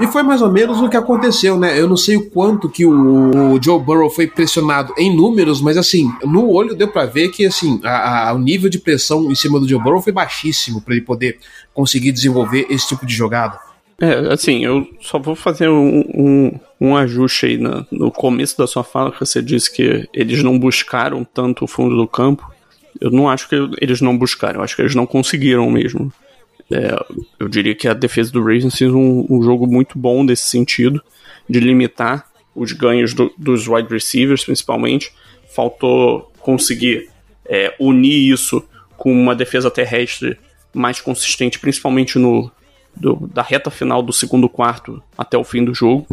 e foi mais ou menos o que aconteceu, né? Eu não sei o quanto que o, Joe Burrow foi pressionado em números, mas assim, no olho deu para ver que assim, a, a, o nível de pressão em cima do Joe Burrow foi baixíssimo para ele poder conseguir desenvolver esse tipo de jogada. É, assim, eu só vou fazer um, um, um ajuste aí na, no começo da sua fala, que você disse que eles não buscaram tanto o fundo do campo. Eu não acho que eles não buscaram, eu acho que eles não conseguiram mesmo. É, eu diria que a defesa do Ravens fez um, um, jogo muito bom nesse sentido, de limitar os ganhos do, dos wide receivers, principalmente. Faltou conseguir é, unir isso com uma defesa terrestre mais consistente, principalmente no do, da reta final do segundo quarto até o fim do jogo.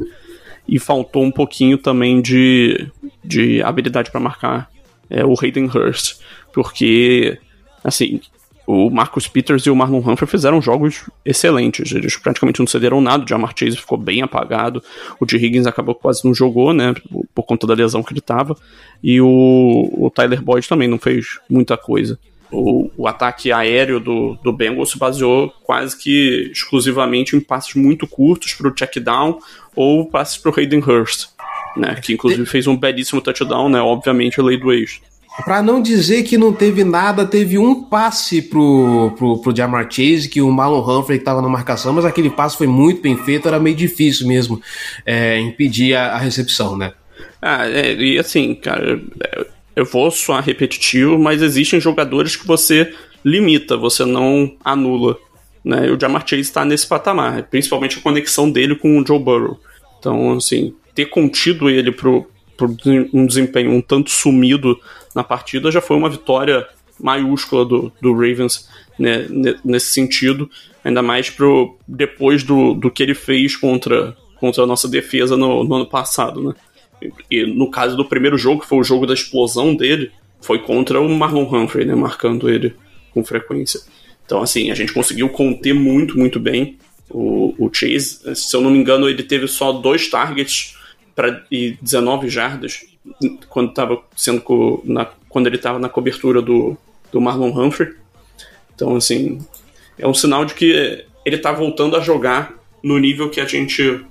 E faltou um pouquinmo também de, de habilidade para marcar é, o Hayden Hurst, porque assim o Marcus Peters e o Marlon Humphrey fizeram jogos excelentes. Eles praticamente não cederam nada. O Jamar Chase ficou bem apagado. O G. Higgins acabou quase não jogou, né? Por conta da lesão que ele tava. E o, o Tyler Boyd também não fez muita coisa. O, o, ataque aéreo do, do Bengals se baseou quase que exclusivamente em passes muito curtos para o check down ou passes para o Hayden Hurst, né? Que inclusive fez um belíssimo touchdown, né? Obviamente, a lei do eixo. Para não dizer que não teve nada, teve um passe pro, pro, pro Jamar Chase, que o Marlon Humphrey estava na marcação, mas aquele passe foi muito bem feito, era meio difícil mesmo é, impedir a, a, recepção, né? Ah, é, e assim, cara, eu vou soar repetitivo, mas existem jogadores que você limita, você não anula. Né? O Jamar Chase está nesse patamar, principalmente a conexão dele com o Joe Burrow. Então, assim, ter contido ele pro, por um desempenho um tanto sumido na partida, já foi uma vitória maiúscula do, do Ravens né, nesse sentido, ainda mais pro, depois do, do que ele fez contra, contra a nossa defesa no, no ano passado. Né? E no caso do primeiro jogo, que foi o jogo da explosão dele, foi contra o Marlon Humphrey, né, marcando ele com frequência. Então, assim, a gente conseguiu conter muito, muito bem o, o Chase. Se eu não me engano, ele teve só dois targets para e 19 jardas quando estava sendo co, na, quando ele estava na cobertura do, do Marlon Humphrey. Então, assim, é um sinal de que ele está voltando a jogar no nível que a gente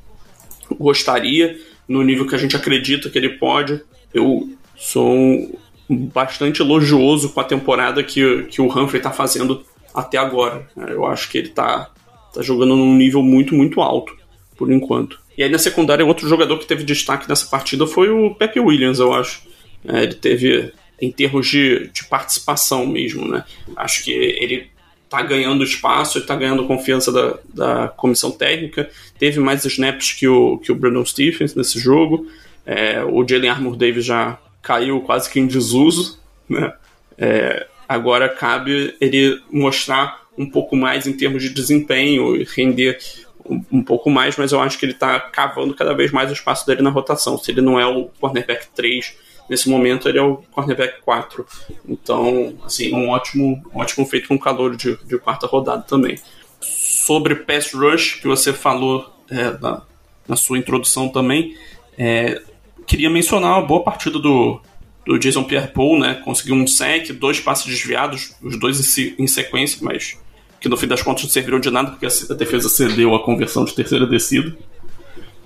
gostaria, no nível que a gente acredita que ele pode. Eu sou bastante elogioso com a temporada que, que o Humphrey está fazendo até agora. Eu acho que ele está tá jogando num nível muito, muito alto, por enquanto. E aí na secundária, outro jogador que teve destaque nessa partida foi o Pepe Williams, eu acho. É, ele teve, em termos de, de participação mesmo, né? Acho que ele tá ganhando espaço, ele tá ganhando confiança da, da comissão técnica. Teve mais snaps que o, que o Brandon Stephens nesse jogo. É, o Jalen Armour Davis já caiu quase que em desuso, né? É, agora cabe ele mostrar um pouco mais em termos de desempenho e render um, pouco mais, mas eu acho que ele está cavando cada vez mais o espaço dele na rotação. Se ele não é o cornerback 3 nesse momento, ele é o cornerback 4. Então, assim, um ótimo, um ótimo feito com calor de, de quarta rodada também. Sobre pass rush, que você falou é, na, na sua introdução também, é, queria mencionar uma boa partida do, do Jason Pierre-Paul, né? Conseguiu um sec, dois passes desviados, os dois em, em sequência, mas que no fim das contas não serviram de nada, porque a defesa cedeu a conversão de terceira descida.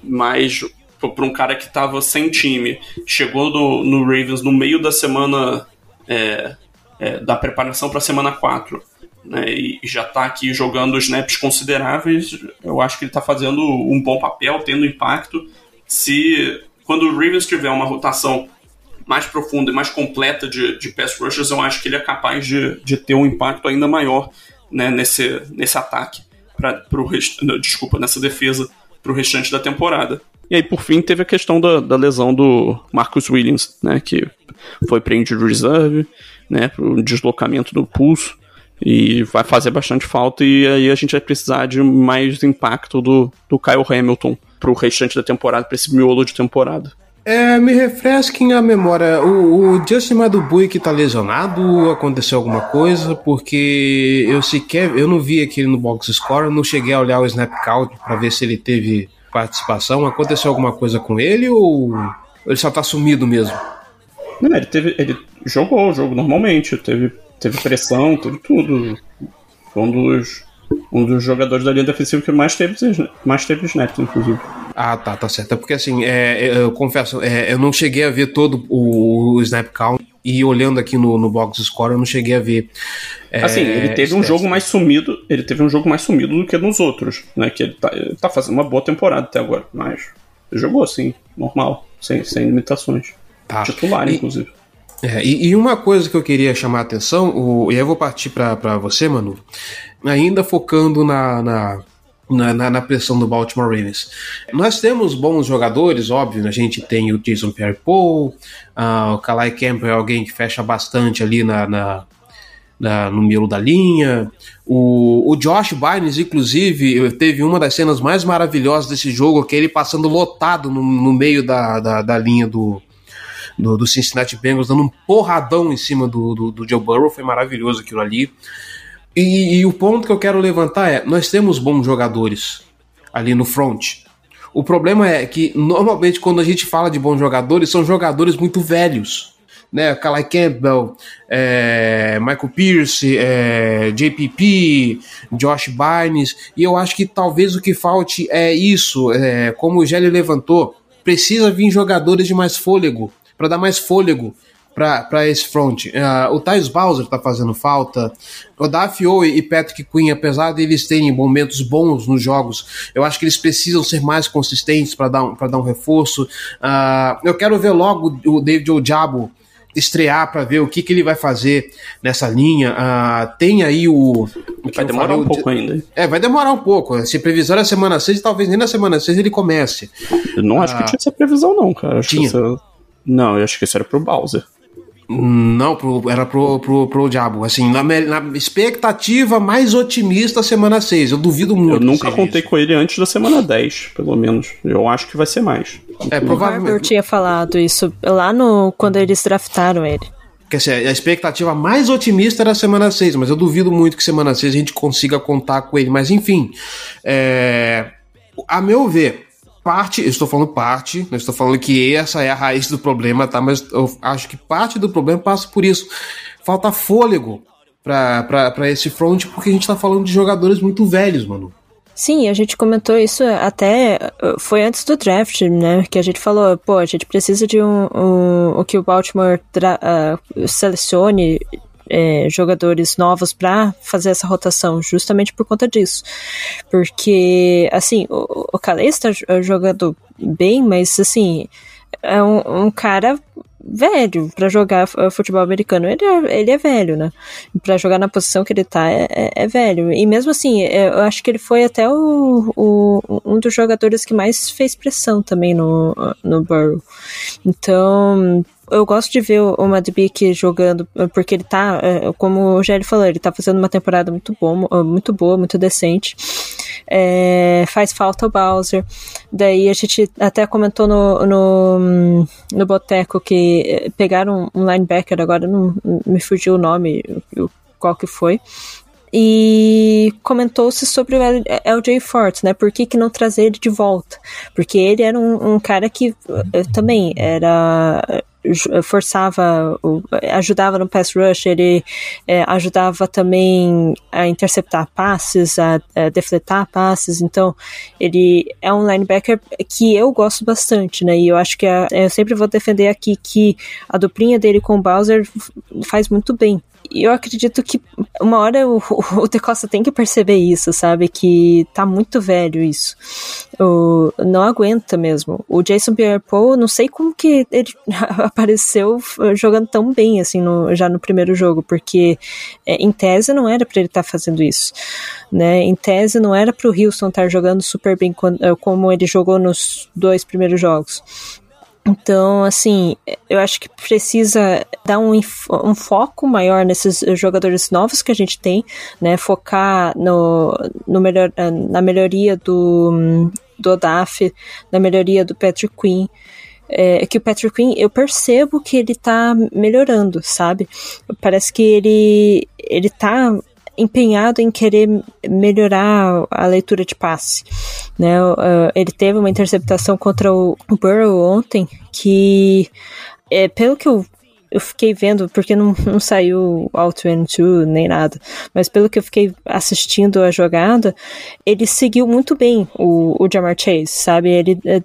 Mas para um cara que estava sem time, chegou no, no, Ravens no meio da semana é, é, da preparação para a semana 4. Né, e já está aqui jogando snaps consideráveis. Eu acho que ele está fazendo um bom papel, tendo impacto. Se quando o Ravens tiver uma rotação mais profunda e mais completa de, de pass rushers, eu acho que ele é capaz de, de ter um impacto ainda maior né, nesse, nesse ataque, pra, pro rest... desculpa, nessa defesa para o restante da temporada. E aí, por fim, teve a questão da, da lesão do Marcus Williams, né, que foi para injury reserve, né, para o deslocamento do pulso, e vai fazer bastante falta, e aí a gente vai precisar de mais impacto do, do Kyle Hamilton para o restante da temporada, para esse miolo de temporada. É, me refresquem a memória. O, o Justin Madubui que tá lesionado, aconteceu alguma coisa? Porque eu sequer, eu não vi aquele no box score, não cheguei a olhar o snap count para ver se ele teve participação. Aconteceu alguma coisa com ele ou ele só tá sumido mesmo? Não, ele teve, ele jogou o jogo normalmente, teve, teve pressão, teve tudo. Foi um dos, um dos jogadores da linha defensiva que mais teve, mais teve snap, inclusive. Ah, tá, tá certo. É porque assim, é, é, eu confesso, é, eu não cheguei a ver todo o, o snap count e olhando aqui no, no box score eu não cheguei a ver. É, assim, ele teve um jogo mais sumido, ele teve um jogo mais sumido do que nos outros, né? Que ele tá, ele tá fazendo uma boa temporada até agora, mas jogou assim, normal, sem, sem limitações. Tá. Titular, e, inclusive. É, e, e, uma coisa que eu queria chamar a atenção, o, e aí eu vou partir para você, Manu, ainda focando na, na na, na, na, pressão do Baltimore Ravens. Nós temos bons jogadores, óbvio, né? a gente tem o Jason Pierre-Paul, uh, o Kalai Campbell é alguém que fecha bastante ali na, na, na, no meio da linha. O, o Josh Bynes, inclusive, teve uma das cenas mais maravilhosas desse jogo, que é ele passando lotado no, no meio da, da, da linha do, do, do, Cincinnati Bengals, dando um porradão em cima do, do, do Joe Burrow, foi maravilhoso aquilo ali. E, e, o ponto que eu quero levantar é: nós temos bons jogadores ali no front. O problema é que normalmente quando a gente fala de bons jogadores, são jogadores muito velhos. Né, Kalai Campbell, é, Michael Pierce, é, JPP, Josh Bynes, e eu acho que talvez o que falte é isso, é, como o Gelli levantou, precisa vir jogadores de mais fôlego, para dar mais fôlego para esse front. Uh, o Thais Bowser tá fazendo falta. O Dafio e Patrick Quinn, apesar de eles terem momentos bons nos jogos, eu acho que eles precisam ser mais consistentes para dar, um, dar um reforço. Uh, eu quero ver logo o David Ojabo estrear para ver o que, que ele vai fazer nessa linha. Uh, tem aí o. o vai demorar falei, um pouco ainda. É, vai demorar um pouco. Se previsão é semana 6, talvez nem na semana 6 ele comece. Eu não acho que tinha essa previsão, não, cara. Acho tinha. Essa... Não, eu acho que isso era pro Bowser. Não, pro, era pro, pro, pro Diabo. Assim, na, na, expectativa mais otimista, semana 6. Eu duvido muito. Eu nunca contei isso. com ele antes da semana 10, pelo menos. Eu acho que vai ser mais. É, provavelmente. O tinha falado isso lá no quando eles draftaram ele. Quer dizer, a expectativa mais otimista era a semana 6, mas eu duvido muito que semana 6 a gente consiga contar com ele. Mas enfim, é, a meu ver, parte, eu estou falando parte, não estou falando que essa é a raiz do problema, tá? Mas eu acho que parte do problema passa por isso. Falta fôlego para esse front, porque a gente está falando de jogadores muito velhos, mano. Sim, a gente comentou isso até. Foi antes do draft, né? Que a gente falou, pô, a gente precisa de um. um o que o Baltimore uh, selecione é, jogadores novos para fazer essa rotação, justamente por conta disso. Porque, assim, o, o Calais está jogando bem, mas, assim, é um, um cara velho para jogar futebol americano. Ele é, ele é velho, né? Para jogar na posição que ele tá, é, é, é, velho. E mesmo assim, é, eu acho que ele foi até o, o, um dos jogadores que mais fez pressão também no, no Burrow. Então, eu gosto de ver o Madbik jogando, porque ele tá, é, como o Gelli falou, ele tá fazendo uma temporada muito, bom, muito boa, muito decente. É, faz falta o Bowser. Daí a gente até comentou no, no, no Boteco que é, pegaram um linebacker, agora não me fugiu o nome, qual que foi, e comentou-se sobre o LJ Forte, né? Por que, que não trazer ele de volta? Porque ele era um, um cara que eh, também era forçava, ajudava no pass rush, ele é, ajudava também a interceptar passes, a, a, defletar passes, então ele é um linebacker que eu gosto bastante, né, e eu acho que a, eu sempre vou defender aqui que a duplinha dele com o Bowser faz muito bem, eu acredito que uma hora o, o De Costa tem que perceber isso, sabe? Que tá muito velho isso. O, não aguenta mesmo. O Jason Pierre-Paul, não sei como que ele apareceu jogando tão bem assim no, já no primeiro jogo, porque é, em tese não era para ele estar tá fazendo isso, né? Em tese não era para o Houston estar tá jogando super bem como ele jogou nos dois primeiros jogos. Então, assim, eu acho que precisa dar um, um, foco maior nesses jogadores novos que a gente tem, né? Focar no, no melhor, na melhoria do, do Odaf, na melhoria do Patrick Quinn. É, que o Patrick Quinn, eu percebo que ele tá melhorando, sabe? Parece que ele, ele tá empenhado em querer melhorar a leitura de passe. Né? Uh, ele teve uma interceptação contra o Burrow ontem que, é, pelo que eu eu fiquei vendo, porque não, não saiu Out 22 nem nada, mas pelo que eu fiquei assistindo a jogada, ele seguiu muito bem o, o Jamar Chase, sabe? Ele é,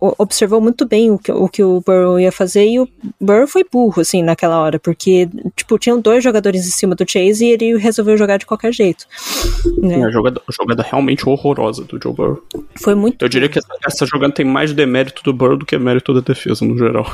observou muito bem o que, o que o Burrow ia fazer e o Burrow foi burro, assim, naquela hora, porque, tipo, tinham dois jogadores em cima do Chase e ele resolveu jogar de qualquer jeito. Né? É, a jogada, a jogada realmente horrorosa do Joe Burrow. Foi muito. Eu diria que essa, essa jogada tem mais demérito do Burrow do que mérito da defesa, no geral.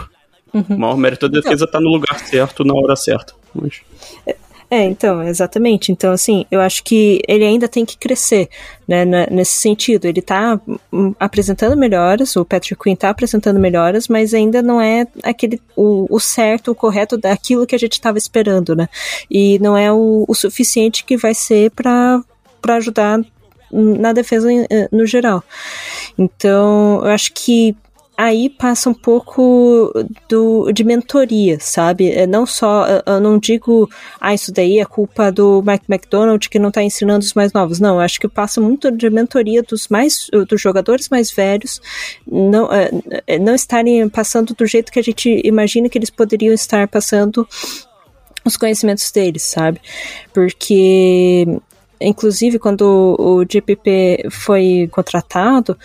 Uhum. O maior mérito da defesa está no lugar certo, na hora certa. Mas... É, É, então, exatamente. Então, assim, eu acho que ele ainda tem que crescer, né, nesse sentido. Ele tá hum, apresentando melhoras, o Patrick Quinn tá apresentando melhoras, mas ainda não é aquele, o, o certo, o correto daquilo que a gente estava esperando, né? E não é o, o suficiente que vai ser para ajudar na defesa eh, no geral. Então, eu acho que aí passa um pouco do, de mentoria, sabe? É, não só, eu não digo, ah, isso daí é culpa do Mike McDonald que não está ensinando os mais novos. Não, acho que passa muito de mentoria dos mais, dos jogadores mais velhos, não, é, é, não estarem passando do jeito que a gente imagina que eles poderiam estar passando os conhecimentos deles, sabe? Porque, inclusive, quando o GPP foi contratado,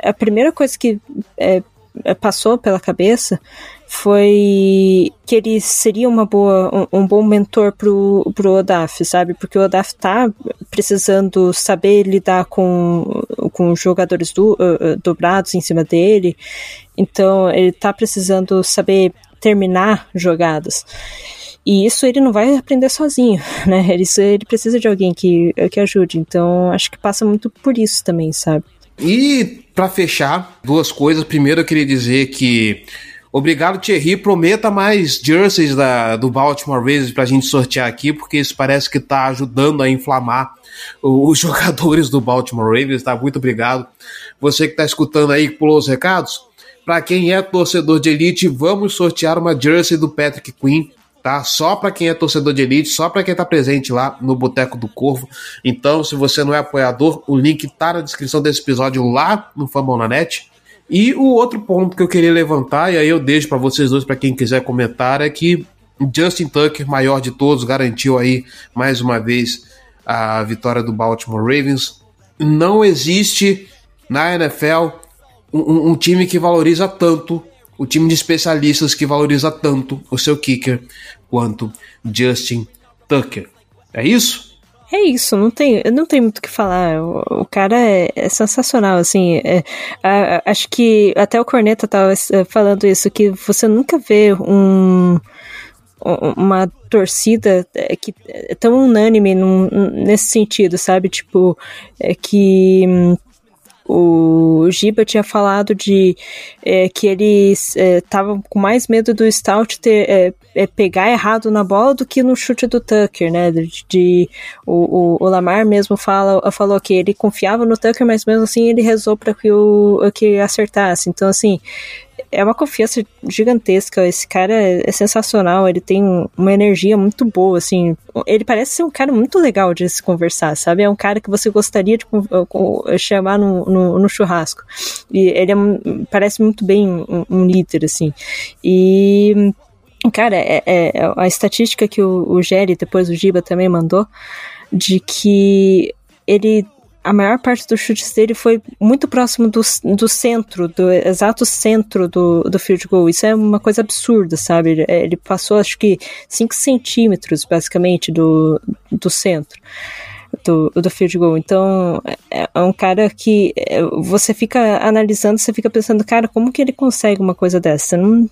a primeira coisa que é, passou pela cabeça foi que ele seria uma boa, um, um, bom mentor pro, pro Odaf, sabe? Porque o Odaf tá precisando saber lidar com, com jogadores do, uh, dobrados em cima dele, então ele tá precisando saber terminar jogadas. E isso ele não vai aprender sozinho, né? Isso ele precisa de alguém que, que ajude. Então acho que passa muito por isso também, sabe? E para fechar, duas coisas. Primeiro, eu queria dizer que obrigado, Thierry. Prometa mais jerseys da, do Baltimore Ravens para a gente sortear aqui, porque isso parece que está ajudando a inflamar os jogadores do Baltimore Ravens. Tá? Muito obrigado. Você que está escutando aí, pulou os recados. Para quem é torcedor de elite, vamos sortear uma jersey do Patrick Quinn tá? Só para quem é torcedor de elite, só para quem tá presente lá no Boteco do Corvo. Então, se você não é apoiador, o link tá na descrição desse episódio lá no Fambonanet. E o outro ponto que eu queria levantar, e aí eu deixo para vocês dois, para quem quiser comentar, é que Justin Tucker, maior de todos, garantiu aí mais uma vez a vitória do Baltimore Ravens. Não existe na NFL um, um time que valoriza tanto o time de especialistas que valoriza tanto o seu kicker quanto Justin Tucker. É isso? É isso, não tem, não tem muito o que falar. O, o cara é, é, sensacional, assim. É, a, acho que até o Corneta estava é, falando isso, que você nunca vê um, uma torcida é, que é tão unânime num, nesse sentido, sabe? Tipo, é que hum, o Giba tinha falado de é, que eles estavam é, com mais medo do Stout ter, é, é, pegar errado na bola do que no chute do Tucker, né? De, de o, o, o, Lamar mesmo fala, falou que ele confiava no Tucker, mas mesmo assim ele rezou para que o que acertasse. Então, assim, é uma confiança gigantesca. Esse cara é, é, sensacional, ele tem uma energia muito boa, assim. Ele parece ser um cara muito legal de se conversar, sabe? É um cara que você gostaria de chamar no, no, no churrasco. E ele é, parece muito bem um, um líder, assim. E. Cara, é, é, a estatística que o, o Jerry, depois o Giba também mandou, de que ele a maior parte dos chutes dele foi muito próximo do, do centro, do exato centro do, do field goal. Isso é uma coisa absurda, sabe? Ele, ele passou, acho que, 5 centímetros, basicamente, do, do centro do, do field goal. Então, é, é um cara que é, você fica analisando, você fica pensando, cara, como que ele consegue uma coisa dessa? Não,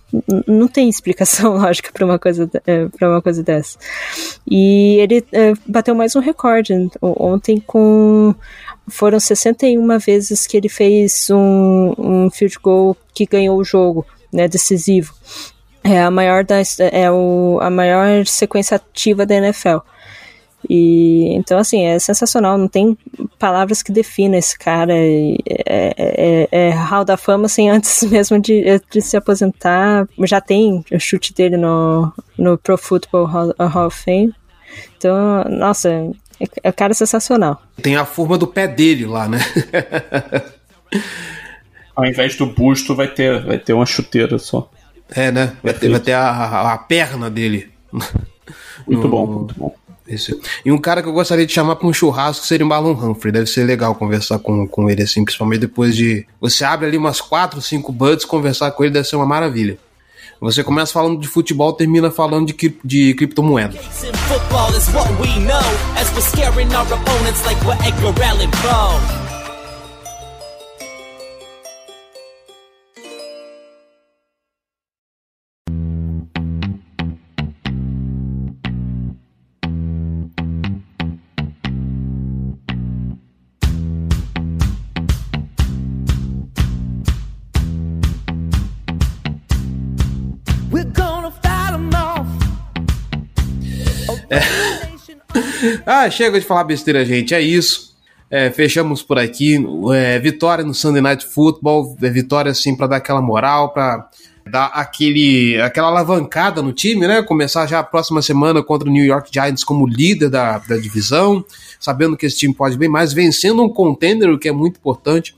não tem explicação lógica para uma coisa é, uma coisa dessa. E ele é, bateu mais um recorde ontem com foram 61 vezes que ele fez um, um field goal que ganhou o jogo, né, decisivo. É a maior da, é o, a maior sequência ativa da NFL. E então assim, é sensacional, não tem palavras que definam esse cara. É, é, é, é Hall da Fama, assim, antes mesmo de, de se aposentar. Já tem o chute dele no, no Pro Football Hall, Hall of Fame. Então, nossa, é, é cara sensacional. Tem a forma do pé dele lá, né? Ao invés do busto, vai ter, vai ter uma chuteira só. É, né? Vai ter, vai ter a, a, a perna dele. Muito no, bom, muito bom. Esse. E um cara que eu gostaria de chamar para um churrasco seria o Marlon Humphrey. Deve ser legal conversar com, com ele assim, principalmente depois de. Você abre ali umas 4, 5 buds, conversar com ele deve ser uma maravilha. Você começa falando de futebol, termina falando de, de criptomoeda. Ah, chega de falar besteira, gente. É isso. É, fechamos por aqui. É, vitória no Sunday Night Football. É, vitória, assim, para dar aquela moral, para dar aquele, aquela alavancada no time, né? Começar já a próxima semana contra o New York Giants como líder da, da divisão, sabendo que esse time pode bem mais, vencendo um contender, o que é muito importante.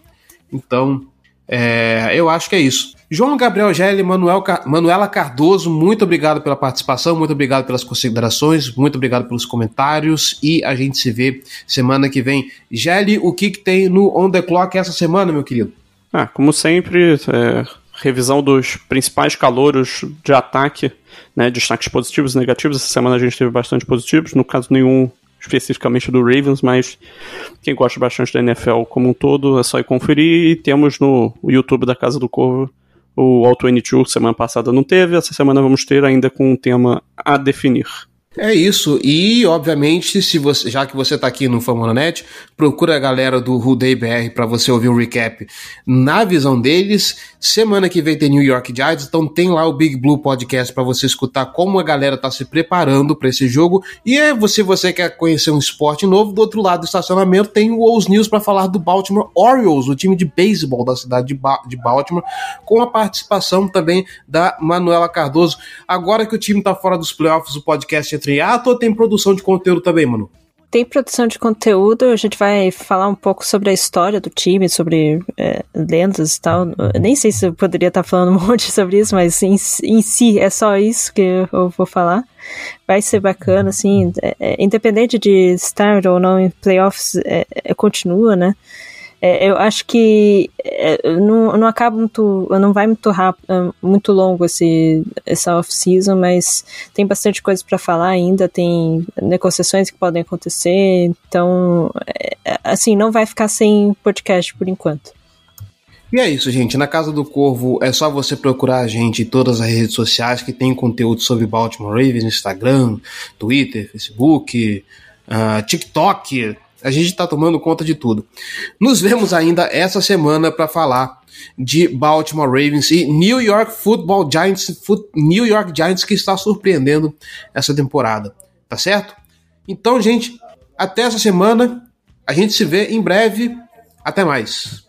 Então, é, eu acho que é isso. João Gabriel Gelli, Manuel, Manuela Cardoso, muito obrigado pela participação, muito obrigado pelas considerações, muito obrigado pelos comentários e a gente se vê semana que vem. Gelli, o que, que tem no On The Clock essa semana, meu querido? Ah, como sempre, é, revisão dos principais calouros de ataque, né, destaques positivos e negativos. Essa semana a gente teve bastante positivos, no caso nenhum especificamente do Ravens, mas quem gosta bastante da NFL como um todo é só ir conferir. E temos no YouTube da Casa do Corvo o All 22, semana passada não teve, essa semana vamos ter ainda com um tema a definir. É isso, e obviamente, se você, já que você está aqui no Famonanet, procura a galera do Rudei BR para você ouvir o recap na visão deles. Semana que vem tem New York Giants, então tem lá o Big Blue Podcast para você escutar como a galera está se preparando para esse jogo. E é, se você quer conhecer um esporte novo, do outro lado do estacionamento tem o Os News para falar do Baltimore Orioles, o time de beisebol da cidade de, ba de Baltimore, com a participação também da Manuela Cardoso. Agora que o time está fora dos playoffs, o podcast triato ou tem produção de conteúdo também, mano? Tem produção de conteúdo, a gente vai falar um pouco sobre a história do time, sobre é, lendas e tal. Eu nem sei se eu poderia estar falando um monte sobre isso, mas em, em si é só isso que eu vou falar. Vai ser bacana, assim, é, é, independente de estar ou não em playoffs, é, é continua, né? É, eu acho que é, não, não acaba muito, não vai muito rápido, é, muito longo esse, essa off-season, mas tem bastante coisa para falar ainda, tem negociações que podem acontecer, então, é, assim, não vai ficar sem podcast por enquanto. E é isso, gente. Na Casa do Corvo é só você procurar a gente em todas as redes sociais que tem conteúdo sobre Baltimore Ravens, Instagram, Twitter, Facebook, uh, TikTok, a gente está tomando conta de tudo. Nos vemos ainda essa semana para falar de Baltimore Ravens e New York Football Giants, New York Giants que está surpreendendo essa temporada, tá certo? Então, gente, até essa semana. A gente se vê em breve. Até mais.